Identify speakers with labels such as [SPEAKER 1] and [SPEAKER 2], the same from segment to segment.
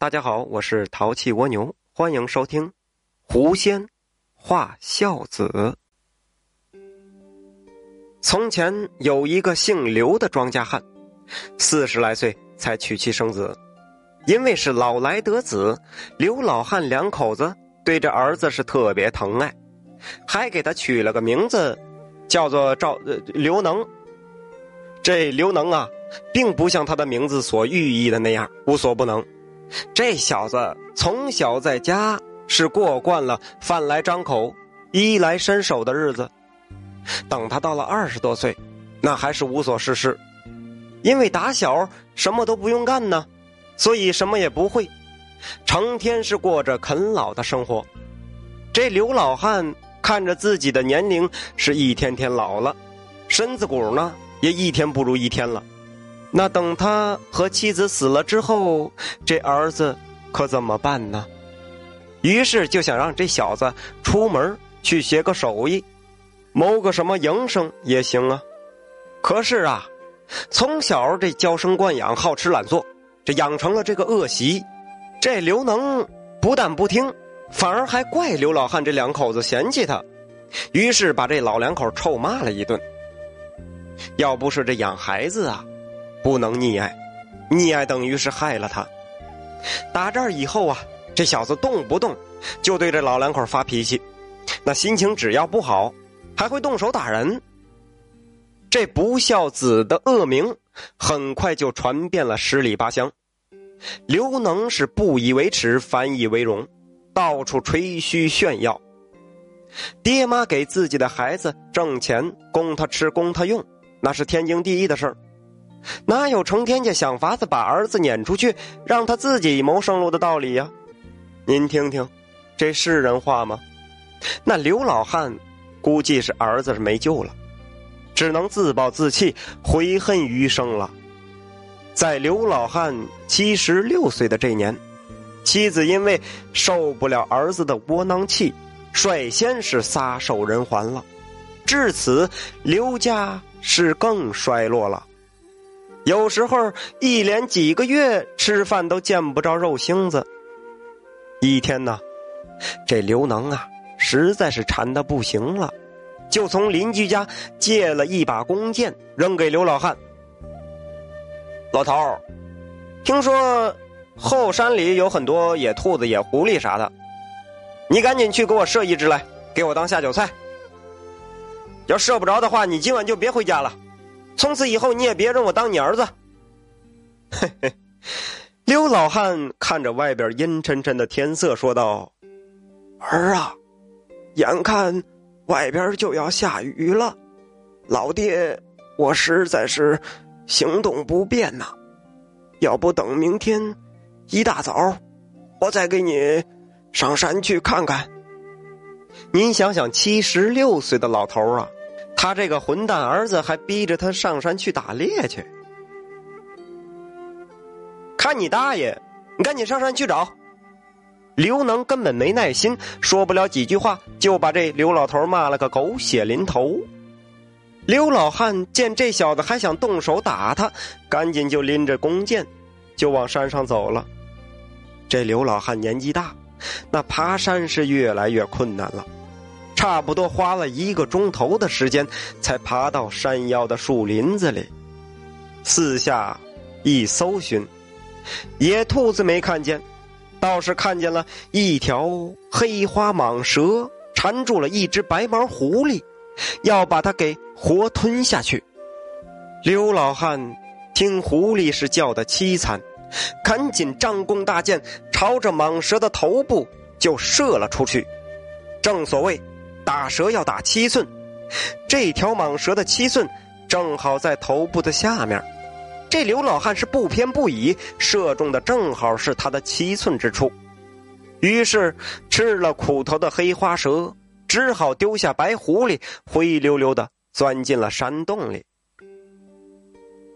[SPEAKER 1] 大家好，我是淘气蜗牛，欢迎收听《狐仙画孝子》。从前有一个姓刘的庄稼汉，四十来岁才娶妻生子。因为是老来得子，刘老汉两口子对这儿子是特别疼爱，还给他取了个名字，叫做赵刘能。这刘能啊，并不像他的名字所寓意的那样无所不能。这小子从小在家是过惯了饭来张口、衣来伸手的日子。等他到了二十多岁，那还是无所事事，因为打小什么都不用干呢，所以什么也不会，成天是过着啃老的生活。这刘老汉看着自己的年龄是一天天老了，身子骨呢也一天不如一天了。那等他和妻子死了之后，这儿子可怎么办呢？于是就想让这小子出门去学个手艺。谋个什么营生也行啊，可是啊，从小这娇生惯养、好吃懒做，这养成了这个恶习。这刘能不但不听，反而还怪刘老汉这两口子嫌弃他，于是把这老两口臭骂了一顿。要不是这养孩子啊，不能溺爱，溺爱等于是害了他。打这儿以后啊，这小子动不动就对这老两口发脾气，那心情只要不好。还会动手打人，这不孝子的恶名很快就传遍了十里八乡。刘能是不以为耻，反以为荣，到处吹嘘炫耀。爹妈给自己的孩子挣钱供他吃供他用，那是天经地义的事儿，哪有成天家想法子把儿子撵出去让他自己谋生路的道理呀？您听听，这是人话吗？那刘老汉。估计是儿子是没救了，只能自暴自弃，悔恨余生了。在刘老汉七十六岁的这年，妻子因为受不了儿子的窝囊气，率先是撒手人寰了。至此，刘家是更衰落了。有时候一连几个月吃饭都见不着肉星子。一天呢，这刘能啊。实在是馋的不行了，就从邻居家借了一把弓箭，扔给刘老汉。老头儿，听说后山里有很多野兔子、野狐狸啥的，你赶紧去给我射一只来，给我当下酒菜。要射不着的话，你今晚就别回家了，从此以后你也别认我当你儿子。嘿嘿，刘老汉看着外边阴沉沉的天色，说道：“儿啊。”眼看外边就要下雨了，老爹，我实在是行动不便呐。要不等明天一大早，我再给你上山去看看。您想想，七十六岁的老头啊，他这个混蛋儿子还逼着他上山去打猎去，看你大爷！你赶紧上山去找。刘能根本没耐心，说不了几句话，就把这刘老头骂了个狗血淋头。刘老汉见这小子还想动手打他，赶紧就拎着弓箭，就往山上走了。这刘老汉年纪大，那爬山是越来越困难了，差不多花了一个钟头的时间，才爬到山腰的树林子里。四下一搜寻，野兔子没看见。倒是看见了一条黑花蟒蛇缠住了一只白毛狐狸，要把它给活吞下去。刘老汉听狐狸是叫的凄惨，赶紧张弓搭箭，朝着蟒蛇的头部就射了出去。正所谓打蛇要打七寸，这条蟒蛇的七寸正好在头部的下面。这刘老汉是不偏不倚，射中的正好是他的七寸之处。于是吃了苦头的黑花蛇只好丢下白狐狸，灰溜溜的钻进了山洞里。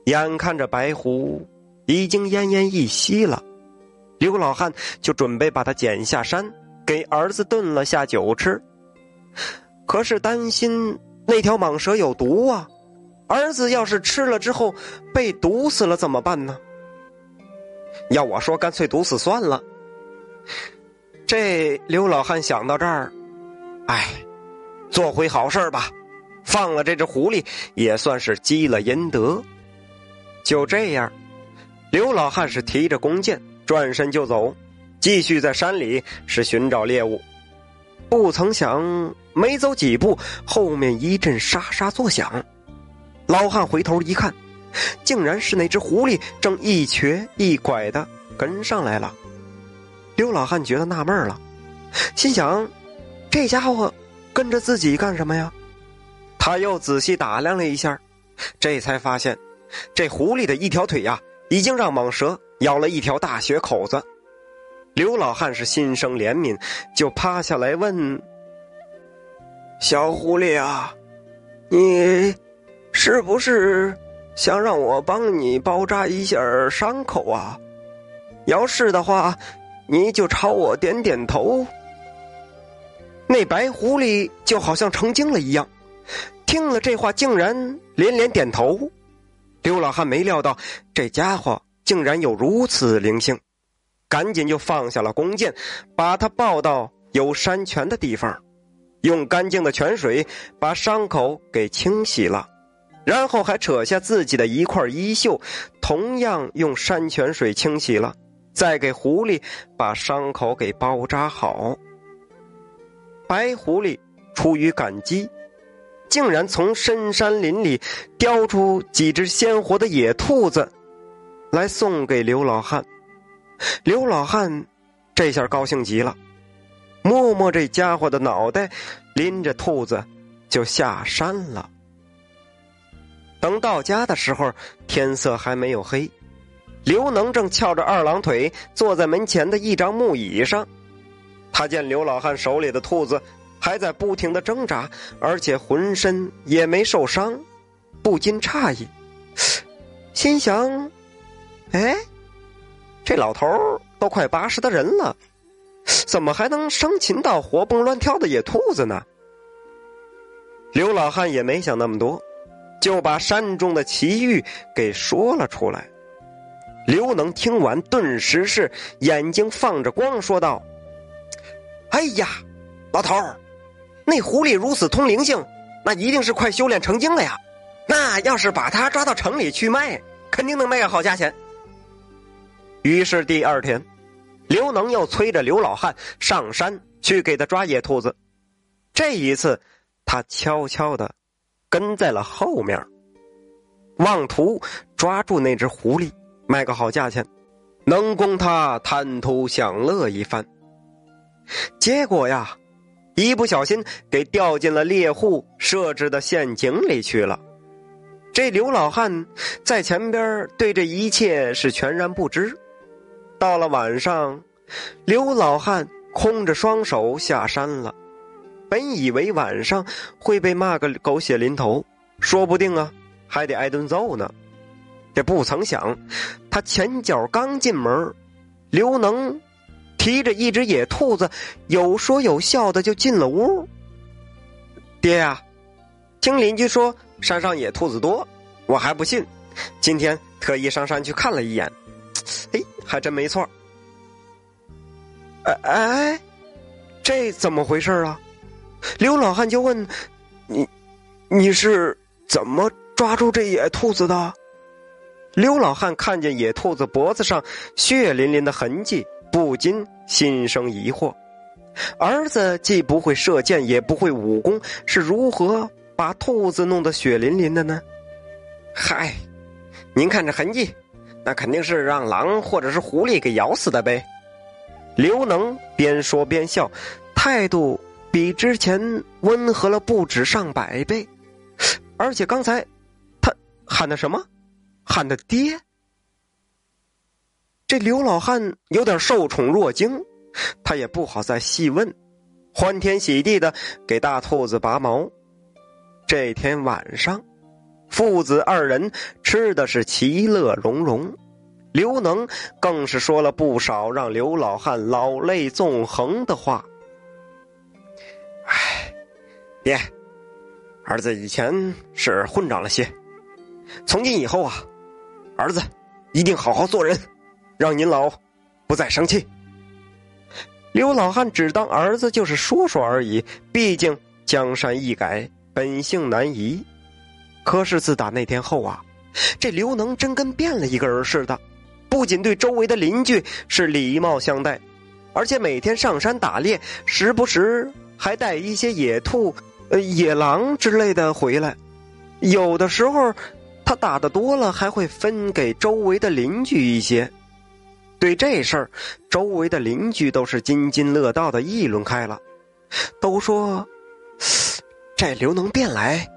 [SPEAKER 1] 眼看着白狐已经奄奄一息了，刘老汉就准备把它捡下山，给儿子炖了下酒吃。可是担心那条蟒蛇有毒啊。儿子要是吃了之后被毒死了怎么办呢？要我说，干脆毒死算了。这刘老汉想到这儿，哎，做回好事吧，放了这只狐狸，也算是积了阴德。就这样，刘老汉是提着弓箭，转身就走，继续在山里是寻找猎物。不曾想，没走几步，后面一阵沙沙作响。老汉回头一看，竟然是那只狐狸正一瘸一拐的跟上来了。刘老汉觉得纳闷了，心想：这家伙跟着自己干什么呀？他又仔细打量了一下，这才发现，这狐狸的一条腿呀，已经让蟒蛇咬了一条大血口子。刘老汉是心生怜悯，就趴下来问：“小狐狸啊，你是不是想让我帮你包扎一下伤口啊？要是的话，你就朝我点点头。”那白狐狸就好像成精了一样，听了这话，竟然连连点头。刘老汉没料到这家伙竟然有如此灵性。赶紧就放下了弓箭，把他抱到有山泉的地方，用干净的泉水把伤口给清洗了，然后还扯下自己的一块衣袖，同样用山泉水清洗了，再给狐狸把伤口给包扎好。白狐狸出于感激，竟然从深山林里叼出几只鲜活的野兔子，来送给刘老汉。刘老汉这下高兴极了，摸摸这家伙的脑袋，拎着兔子就下山了。等到家的时候，天色还没有黑，刘能正翘着二郎腿坐在门前的一张木椅上。他见刘老汉手里的兔子还在不停的挣扎，而且浑身也没受伤，不禁诧异，心想：“哎。”这老头都快八十的人了，怎么还能生擒到活蹦乱跳的野兔子呢？刘老汉也没想那么多，就把山中的奇遇给说了出来。刘能听完，顿时是眼睛放着光，说道：“哎呀，老头，那狐狸如此通灵性，那一定是快修炼成精了呀！那要是把它抓到城里去卖，肯定能卖个好价钱。”于是第二天，刘能又催着刘老汉上山去给他抓野兔子。这一次，他悄悄的跟在了后面，妄图抓住那只狐狸，卖个好价钱，能供他贪图享乐一番。结果呀，一不小心给掉进了猎户设置的陷阱里去了。这刘老汉在前边对这一切是全然不知。到了晚上，刘老汉空着双手下山了。本以为晚上会被骂个狗血淋头，说不定啊还得挨顿揍呢。这不曾想，他前脚刚进门，刘能提着一只野兔子，有说有笑的就进了屋。爹呀，听邻居说山上野兔子多，我还不信，今天特意上山去看了一眼。哎，还真没错。哎哎，这怎么回事啊？刘老汉就问：“你，你是怎么抓住这野兔子的？”刘老汉看见野兔子脖子上血淋淋的痕迹，不禁心生疑惑：儿子既不会射箭，也不会武功，是如何把兔子弄得血淋淋的呢？嗨，您看这痕迹。那肯定是让狼或者是狐狸给咬死的呗。刘能边说边笑，态度比之前温和了不止上百倍。而且刚才他喊的什么？喊的爹。这刘老汉有点受宠若惊，他也不好再细问，欢天喜地的给大兔子拔毛。这天晚上。父子二人吃的是其乐融融，刘能更是说了不少让刘老汉老泪纵横的话。唉，爹，儿子以前是混账了些，从今以后啊，儿子一定好好做人，让您老不再生气。刘老汉只当儿子就是说说而已，毕竟江山易改，本性难移。可是自打那天后啊，这刘能真跟变了一个人似的，不仅对周围的邻居是礼貌相待，而且每天上山打猎，时不时还带一些野兔、呃野狼之类的回来。有的时候，他打的多了，还会分给周围的邻居一些。对这事儿，周围的邻居都是津津乐道的议论开了，都说 这刘能变来，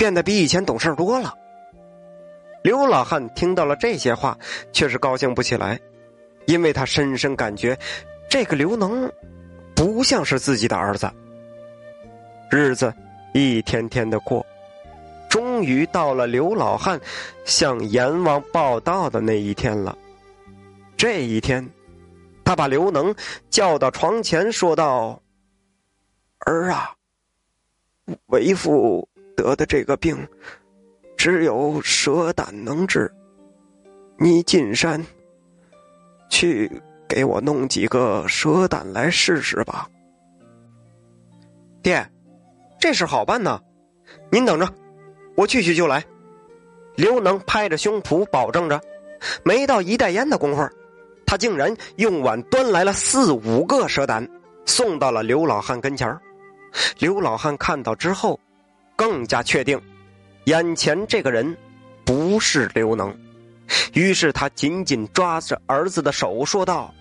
[SPEAKER 1] 变得比以前懂事多了。刘老汉听到了这些话，却是高兴不起来，因为他深深感觉这个刘能不像是自己的儿子。日子一天天的过，终于到了刘老汉向阎王报道的那一天了。这一天，他把刘能叫到床前，说道：“儿啊，为父得的这个病，只有蛇胆能治。你进山去给我弄几个蛇胆来试试吧。”爹，这事好办呢，您等着，我去去就来。刘能拍着胸脯保证着，没到一袋烟的功夫。他竟然用碗端来了四五个蛇胆，送到了刘老汉跟前刘老汉看到之后，更加确定，眼前这个人不是刘能。于是他紧紧抓着儿子的手，说道：“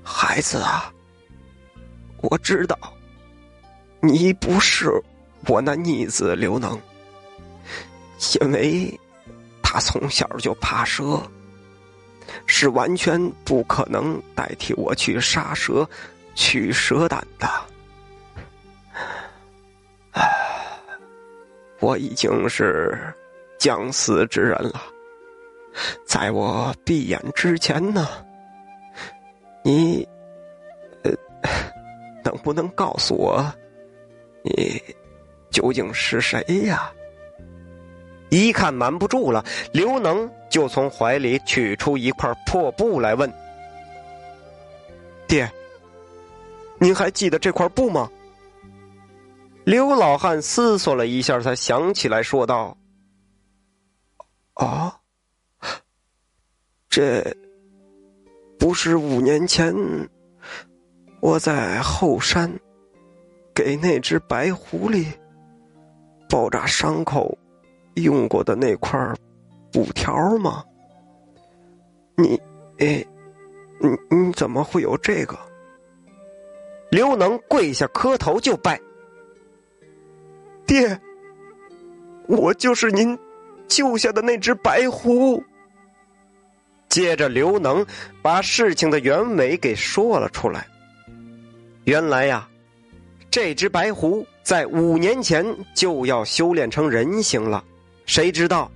[SPEAKER 1] 孩子啊，我知道，你不是我那逆子刘能，因为他从小就怕蛇。”是完全不可能代替我去杀蛇、取蛇胆的。我已经是将死之人了。在我闭眼之前呢，你呃，能不能告诉我，你究竟是谁呀？一看瞒不住了，刘能就从怀里取出一块破布来问：“爹，您还记得这块布吗？”刘老汉思索了一下，才想起来，说道：“啊，这不是五年前我在后山给那只白狐狸包扎伤口。”用过的那块布条吗？你，哎，你你怎么会有这个？刘能跪下磕头就拜，爹，我就是您救下的那只白狐。接着，刘能把事情的原委给说了出来。原来呀，这只白狐在五年前就要修炼成人形了。谁知道，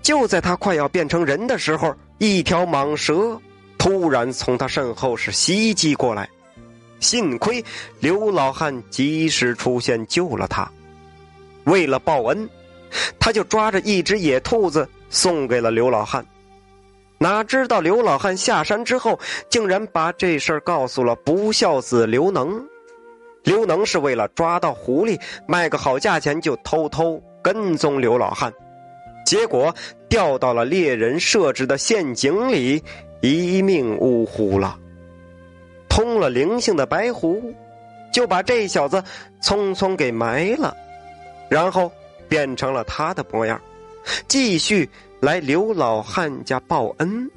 [SPEAKER 1] 就在他快要变成人的时候，一条蟒蛇突然从他身后是袭击过来。幸亏刘老汉及时出现救了他。为了报恩，他就抓着一只野兔子送给了刘老汉。哪知道刘老汉下山之后，竟然把这事儿告诉了不孝子刘能。刘能是为了抓到狐狸卖个好价钱，就偷偷。跟踪刘老汉，结果掉到了猎人设置的陷阱里，一命呜呼了。通了灵性的白狐，就把这小子匆匆给埋了，然后变成了他的模样，继续来刘老汉家报恩。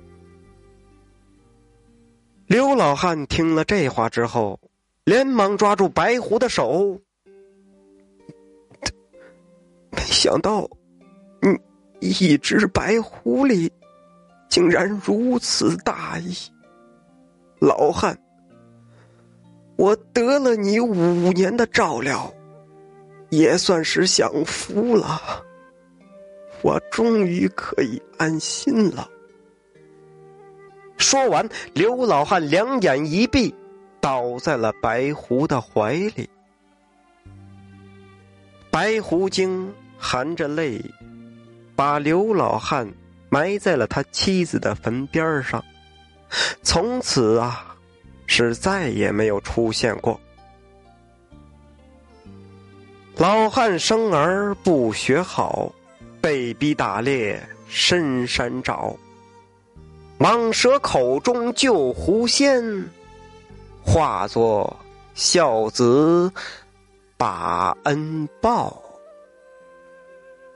[SPEAKER 1] 刘老汉听了这话之后，连忙抓住白狐的手。没想到，嗯，一只白狐狸竟然如此大义。老汉，我得了你五年的照料，也算是享福了。我终于可以安心了。说完，刘老汉两眼一闭，倒在了白狐的怀里。白狐精。含着泪，把刘老汉埋在了他妻子的坟边上，从此啊，是再也没有出现过。老汉生儿不学好，被逼打猎深山找。蟒蛇口中救狐仙，化作孝子把恩报。